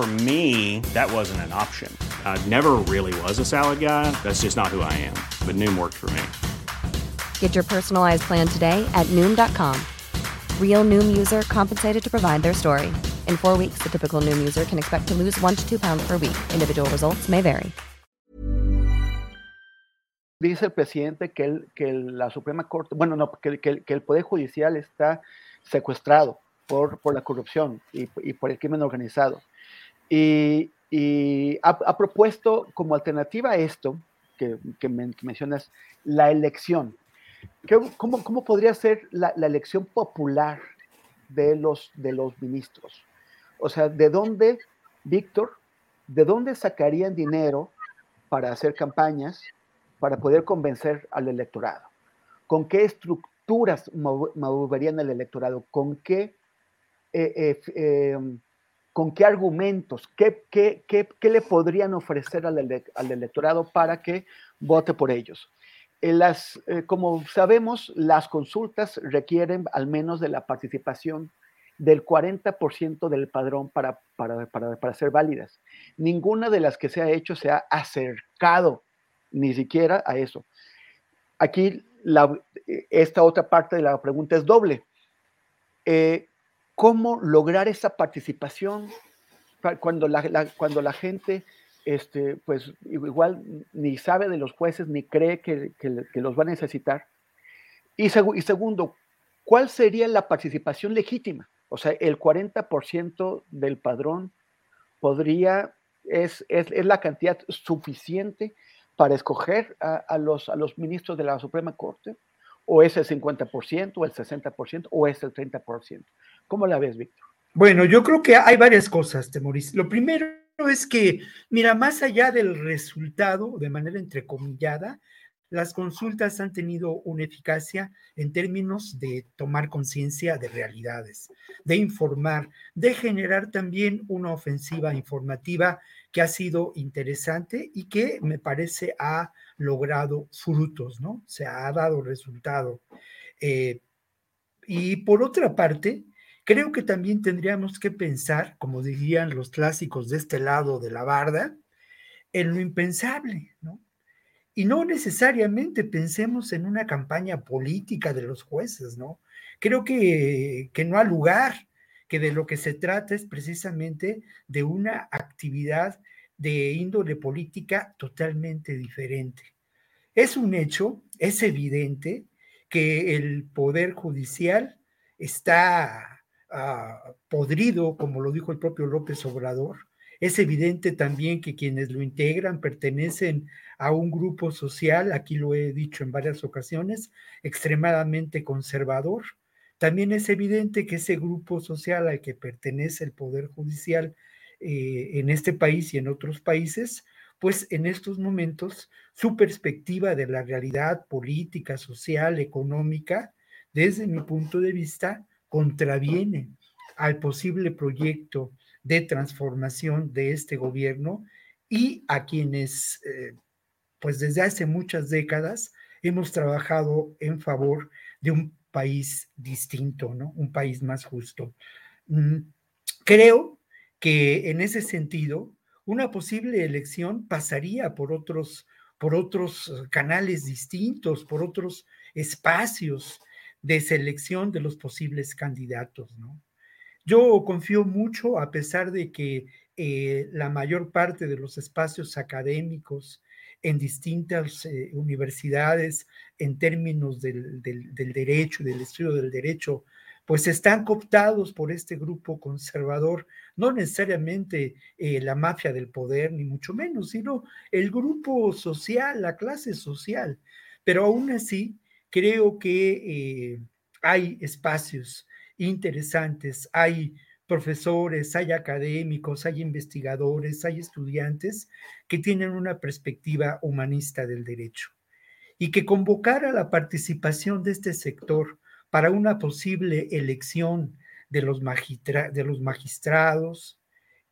For me, that wasn't an option. I never really was a salad guy. That's just not who I am. But Noom worked for me. Get your personalized plan today at Noom.com. Real Noom user compensated to provide their story. In four weeks, the typical Noom user can expect to lose one to two pounds per week. Individual results may vary. Dice el presidente que, el, que la Suprema Corte, bueno, no, que, que, que, el Poder Judicial está secuestrado por, por la corrupción y, y por el crimen organizado. Y, ha, propuesto como alternativa esto, que, que, men, que mencionas, la elección. ¿Cómo, podría ser la, elección popular de los, ministros? O sea, ¿de dónde, Víctor, de dónde sacarían dinero para hacer campañas, para poder convencer al electorado? ¿Con qué estructuras moverían el electorado? ¿Con qué... Eh, eh, eh, con qué argumentos, qué, qué, qué, qué le podrían ofrecer al, ele al, electorado para que vote por ellos. Las, eh, como sabemos, las consultas requieren al menos de la participación del 40% del padrón para, para, para, para, ser válidas. Ninguna de las que se ha hecho se ha acercado ni siquiera a eso. Aquí la, esta otra parte de la pregunta es doble. Eh, cómo lograr esa participación cuando la, gente, este, pues igual ni sabe de los jueces ni cree que, los va a necesitar. Y, seg y, segundo, ¿cuál sería la participación legítima? O sea, el 40% del padrón podría, es, la cantidad suficiente para escoger a, los, a los ministros de la Suprema Corte, o es el 50%, o el 60%, o es el 30%. ¿Cómo la ves, Víctor? Bueno, yo creo que hay varias cosas, Temoris. Lo primero es que, mira, más allá del resultado, de manera entrecomillada, las consultas han tenido una eficacia en términos de tomar conciencia de realidades, de informar, de generar también una ofensiva informativa que ha sido interesante y que me parece ha logrado frutos, ¿no? Se ha dado resultado. Eh, y por otra parte, Creo que también tendríamos que pensar, como dirían los clásicos de este lado de la barda, en lo impensable, ¿no? Y no necesariamente pensemos en una campaña política de los jueces, ¿no? Creo que, que no ha lugar, que de lo que se trata es precisamente de una actividad de índole política totalmente diferente. Es un hecho, es evidente que el Poder Judicial está uh, podrido, como lo dijo el propio López Obrador. Es evidente también que quienes lo integran pertenecen a un grupo social, aquí lo he dicho en varias ocasiones, extremadamente conservador. También es evidente que ese grupo social al que pertenece el Poder Judicial eh, en este país y en otros países, pues en estos momentos su perspectiva de la realidad política, social, económica, desde mi punto de vista, contraviene al posible proyecto de transformación de este gobierno y a quienes, eh, pues desde hace muchas décadas, hemos trabajado en favor de un país distinto, ¿no? Un país más justo. Mm, creo que en ese sentido, una posible elección pasaría por otros, por otros canales distintos, por otros espacios de selección de los posibles candidatos, ¿no? Yo confío mucho, a pesar de que eh, la mayor parte de los espacios académicos en distintas eh, universidades en términos del, del, del, derecho, del estudio del derecho, pues están cooptados por este grupo conservador, no necesariamente eh, la mafia del poder, ni mucho menos, sino el grupo social, la clase social. Pero aún así, creo que eh, hay espacios interesantes, hay profesores, hay académicos, hay investigadores, hay estudiantes que tienen una perspectiva humanista del derecho y que convocar a la participación de este sector para una posible elección de los, de los magistrados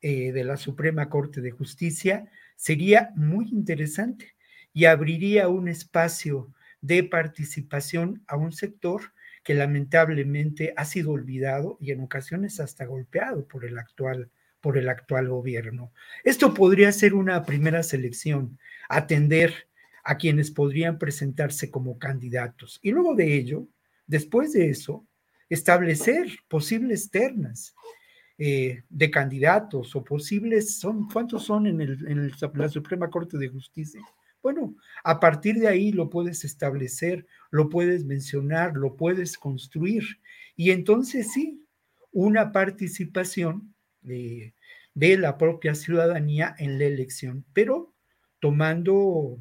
eh, de la Suprema Corte de Justicia sería muy interesante y abriría un espacio de participación a un sector que lamentablemente ha sido olvidado y en ocasiones hasta golpeado por el actual por el actual gobierno. Esto podría ser una primera selección, atender a quienes podrían presentarse como candidatos y luego de ello, después de eso, establecer posibles ternas eh, de candidatos o posibles, son, ¿cuántos son en, el, en la Suprema Corte de Justicia? Bueno, a partir de ahí lo puedes establecer, lo puedes mencionar, lo puedes construir. Y entonces sí, una participación de, la propia ciudadanía en la elección, pero tomando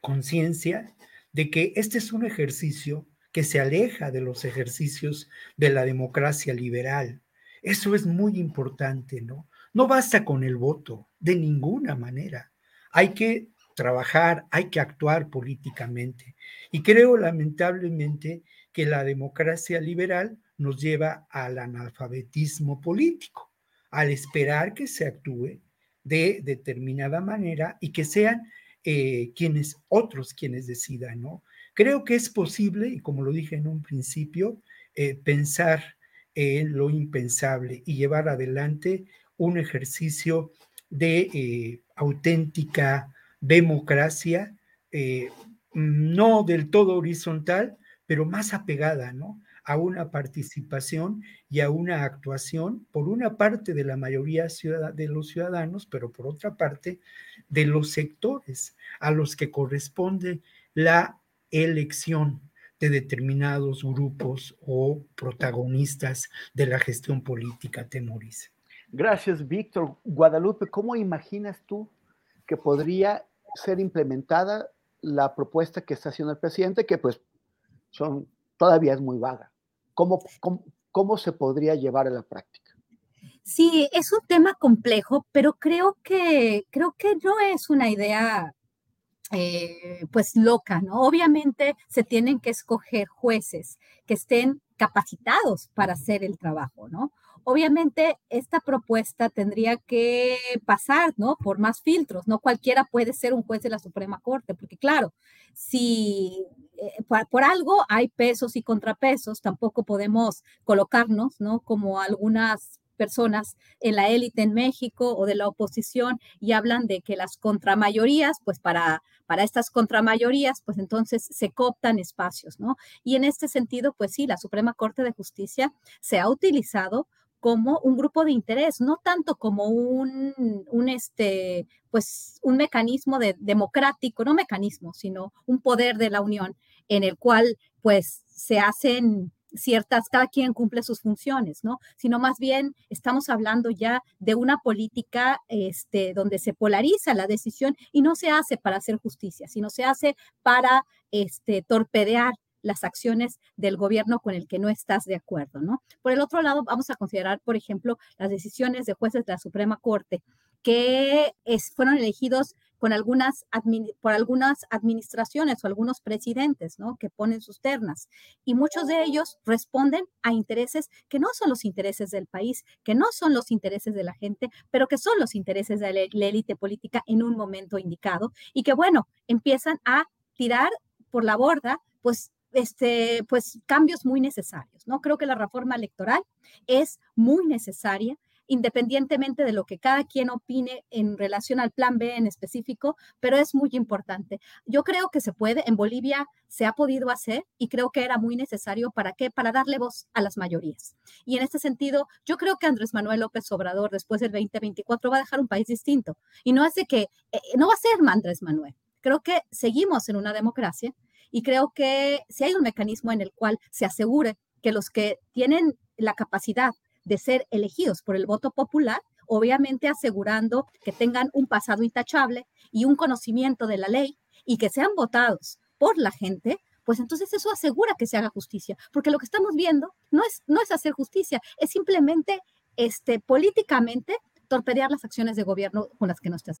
conciencia de que este es un ejercicio que se aleja de los ejercicios de la democracia liberal. Eso es muy importante, ¿no? No basta con el voto, de ninguna manera. Hay que trabajar, hay que actuar políticamente. Y creo lamentablemente que la democracia liberal nos lleva al analfabetismo político, al esperar que se actúe de determinada manera y que sean eh, quienes, otros quienes decidan, ¿no? Creo que es posible, y como lo dije en un principio, eh, pensar en lo impensable y llevar adelante un ejercicio de eh, auténtica democracia, eh, no del todo horizontal, pero más apegada, ¿no? a una participación y a una actuación, por una parte de la mayoría de los ciudadanos, pero por otra parte de los sectores a los que corresponde la elección de determinados grupos o protagonistas de la gestión política, Temorice. Gracias, Víctor. Guadalupe, ¿cómo imaginas tú que podría ser implementada la propuesta que está haciendo el presidente, que pues son, todavía es muy vaga. ¿Cómo, cómo, se podría llevar a la práctica? Sí, es un tema complejo, pero creo que, creo que no es una idea eh, pues loca, ¿no? Obviamente se tienen que escoger jueces que estén capacitados para hacer el trabajo, ¿no? Obviamente, esta propuesta tendría que pasar, ¿no? Por más filtros, no cualquiera puede ser un juez de la Suprema Corte, porque claro, si eh, por, algo hay pesos y contrapesos, tampoco podemos colocarnos, ¿no? Como algunas personas en la élite en México o de la oposición y hablan de que las contramayorías, pues para, para estas contramayorías, pues entonces se cooptan espacios, ¿no? Y en este sentido, pues sí, la Suprema Corte de Justicia se ha utilizado como un grupo de interés, no tanto como un, un este, pues, un mecanismo de, democrático, no mecanismo, sino un poder de la Unión en el cual, pues, se hacen ciertas, cada quien cumple sus funciones, ¿no? Sino más bien estamos hablando ya de una política este, donde se polariza la decisión y no se hace para hacer justicia, sino se hace para este, torpedear las acciones del gobierno con el que no estás de acuerdo, ¿no? Por el otro lado, vamos a considerar, por ejemplo, las decisiones de jueces de la Suprema Corte que fueron elegidos con algunas por algunas administraciones o algunos presidentes, ¿no? Que ponen sus ternas. Y muchos de ellos responden a intereses que no son los intereses del país, que no son los intereses de la gente, pero que son los intereses de la élite política en un momento indicado y que, bueno, empiezan a tirar por la borda, pues este, pues cambios muy necesarios, ¿no? Creo que la reforma electoral es muy necesaria independientemente de lo que cada quien opine en relación al plan B en específico, pero es muy importante. Yo creo que se puede, en Bolivia se ha podido hacer y creo que era muy necesario para qué, para darle voz a las mayorías. Y en este sentido, yo creo que Andrés Manuel López Obrador después del 2024 va a dejar un país distinto. Y no de que, eh, no va a ser Andrés Manuel, creo que seguimos en una democracia y creo que si hay un mecanismo en el cual se asegure que los que tienen la capacidad de ser elegidos por el voto popular, obviamente asegurando que tengan un pasado intachable y un conocimiento de la ley y que sean votados por la gente, pues entonces eso asegura que se haga justicia, porque lo que estamos viendo no es, no es hacer justicia, es simplemente este, políticamente torpedear las acciones de gobierno con las que no estás.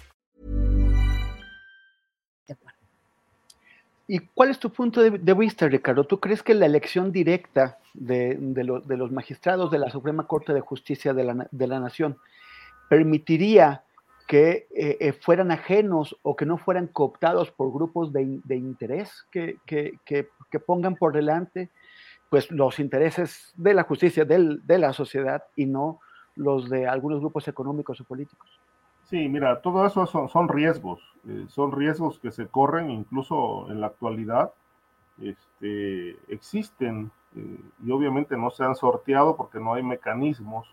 ¿Y cuál es tu punto de, vista, Ricardo? ¿Tú crees que la elección directa de, de, lo, de, los magistrados de la Suprema Corte de Justicia de la, la Nación permitiría que eh, eh, fueran ajenos o que no fueran cooptados por grupos de, interés que, pongan por delante pues, los intereses de la justicia, del, de la sociedad y no los de algunos grupos económicos o políticos? Sí, mira, todo eso son, riesgos, eh, son riesgos que se corren incluso en la actualidad. Este, existen eh, y obviamente no se han sorteado porque no hay mecanismos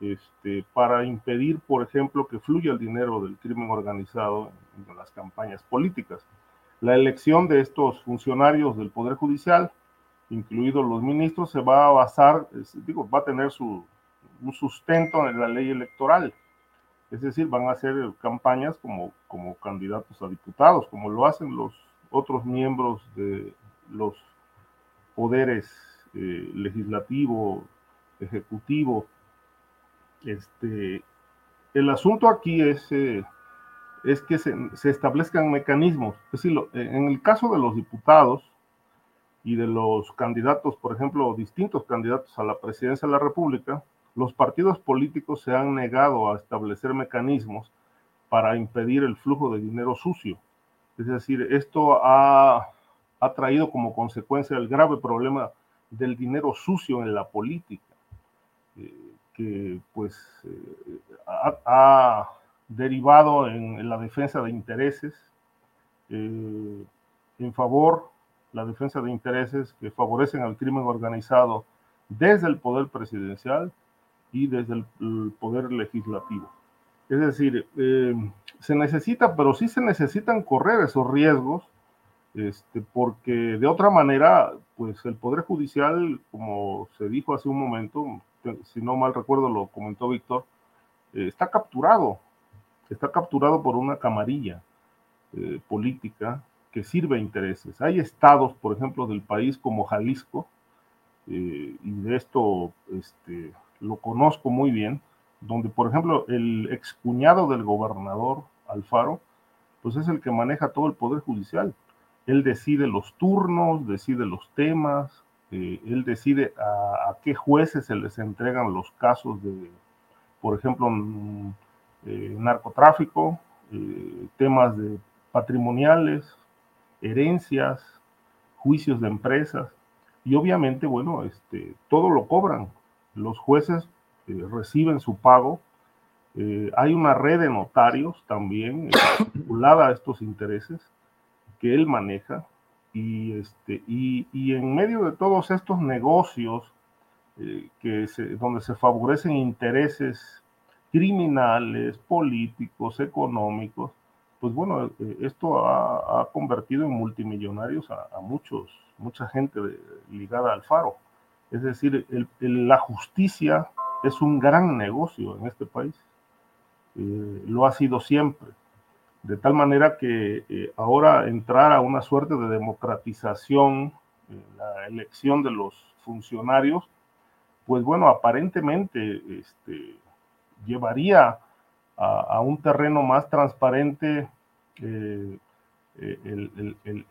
este, para impedir, por ejemplo, que fluya el dinero del crimen organizado en, en las campañas políticas. La elección de estos funcionarios del Poder Judicial, incluidos los ministros, se va a basar, digo, va a tener su, un sustento en la ley electoral es decir, van a hacer campañas como, como candidatos a diputados, como lo hacen los otros miembros de los poderes eh, legislativo, ejecutivo. Este, el asunto aquí es, eh, es que se, se, establezcan mecanismos. Es decir, en el caso de los diputados y de los candidatos, por ejemplo, distintos candidatos a la presidencia de la República, los partidos políticos se han negado a establecer mecanismos para impedir el flujo de dinero sucio. Es decir, esto ha, traído como consecuencia el grave problema del dinero sucio en la política, eh, que pues eh, ha, derivado en, en, la defensa de intereses eh, en favor, la defensa de intereses que favorecen al crimen organizado desde el poder presidencial y desde el, poder legislativo. Es decir, eh, se necesita, pero sí se necesitan correr esos riesgos, este, porque de otra manera, pues el Poder Judicial, como se dijo hace un momento, si no mal recuerdo lo comentó Víctor, eh, está capturado, está capturado por una camarilla eh, política que sirve a intereses. Hay estados, por ejemplo, del país como Jalisco, y de esto este, lo conozco muy bien, donde por ejemplo el excuñado del gobernador Alfaro, pues es el que maneja todo el poder judicial. Él decide los turnos, decide los temas, eh, él decide a, qué jueces se les entregan los casos de, por ejemplo, eh, narcotráfico, eh, temas de patrimoniales, herencias, juicios de empresas, y obviamente, bueno, este, todo lo cobran, los jueces eh, reciben su pago. Eh, hay una red de notarios también eh, vinculada a estos intereses que él maneja y, este, y, y en medio de todos estos negocios eh, que se, donde se favorecen intereses criminales, políticos, económicos, pues bueno, esto ha, ha, convertido en multimillonarios a, a muchos, mucha gente de, ligada al faro. Es decir, la justicia es un gran negocio en este país. Eh, lo ha sido siempre. de tal manera que eh, ahora entrar a una suerte de democratización en la elección de los funcionarios, pues bueno, aparentemente este, llevaría a, un terreno más transparente eh,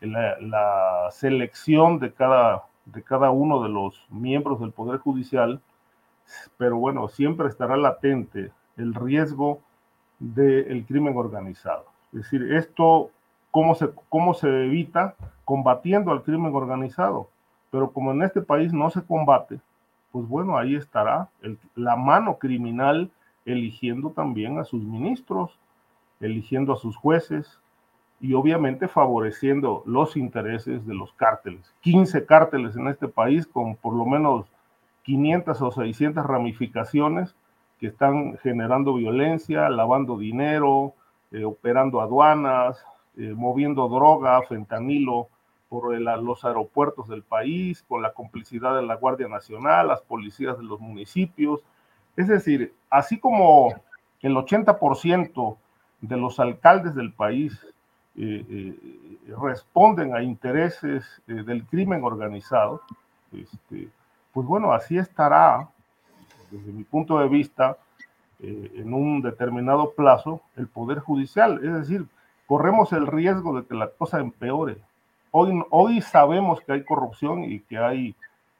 la, selección de cada, de cada uno de los miembros del Poder Judicial, pero bueno, siempre estará latente el riesgo del crimen organizado. Es decir, esto, ¿cómo se, ¿cómo se evita? Combatiendo al crimen organizado. Pero como en este país no se combate, pues bueno, ahí estará la mano criminal eligiendo también a sus ministros, eligiendo a sus jueces y obviamente favoreciendo los intereses de los cárteles. 15 cárteles en este país con por lo menos 500 o 600 ramificaciones que están generando violencia, lavando dinero, eh, operando aduanas, eh, moviendo droga, fentanilo por los aeropuertos del país, con la complicidad de la Guardia Nacional, las policías de los municipios. Es decir, así como el 80% de los alcaldes del país responden a intereses del crimen organizado, este, pues bueno, así estará, desde mi punto de vista, eh, en un determinado plazo el Poder Judicial. Es decir, corremos el riesgo de que la cosa empeore. Hoy, hoy sabemos que hay corrupción y que hay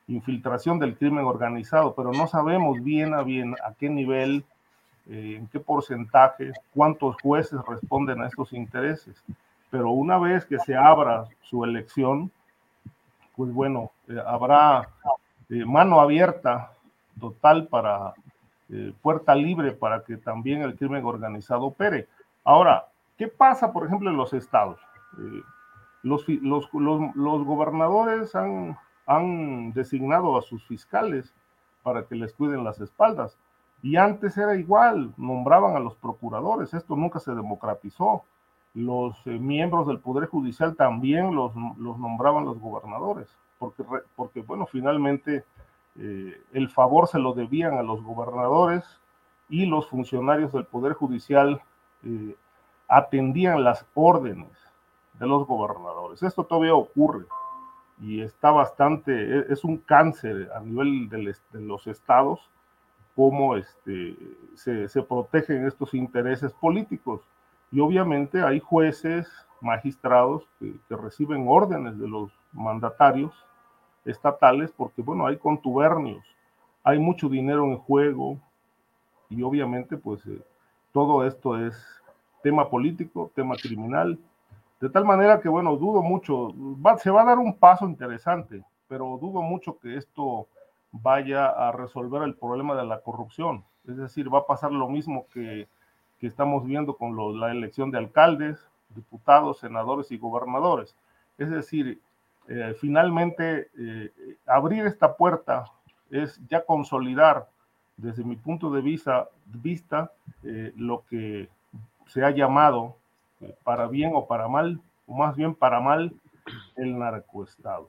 infiltración del crimen organizado, pero no sabemos bien a bien a qué nivel, eh, en qué porcentaje, cuántos jueces responden a estos intereses. Pero una vez que se abra su elección, pues bueno, eh, habrá mano abierta total para eh, puerta libre para que también el crimen organizado opere. Ahora, ¿qué pasa, por ejemplo, en los estados? Eh, los, los, los, gobernadores han, han designado a sus fiscales para que les cuiden las espaldas. Y antes era igual, nombraban a los procuradores, esto nunca se democratizó. Los eh, miembros del Poder Judicial también los, nombraban los gobernadores, porque, porque bueno, finalmente eh, el favor se lo debían a los gobernadores y los funcionarios del Poder Judicial eh, atendían las órdenes de los gobernadores. Esto todavía ocurre y está bastante, e, es un cáncer a nivel de, los estados cómo este, se, protegen estos intereses políticos. Y obviamente hay jueces, magistrados que reciben órdenes de los mandatarios estatales porque, bueno, hay contubernios, hay mucho dinero en juego y obviamente pues eh, todo esto es tema político, tema criminal, de tal manera que, bueno, dudo mucho, se va a dar un paso interesante, pero dudo mucho que esto vaya a resolver el problema de la corrupción. Es decir, va a pasar lo mismo que, que estamos viendo con la elección de alcaldes, diputados, senadores y gobernadores. Es decir, eh, finalmente eh, abrir esta puerta es ya consolidar desde mi punto de vista, vista eh, lo que se ha llamado para bien o para mal, o más bien para mal, el narcoestado.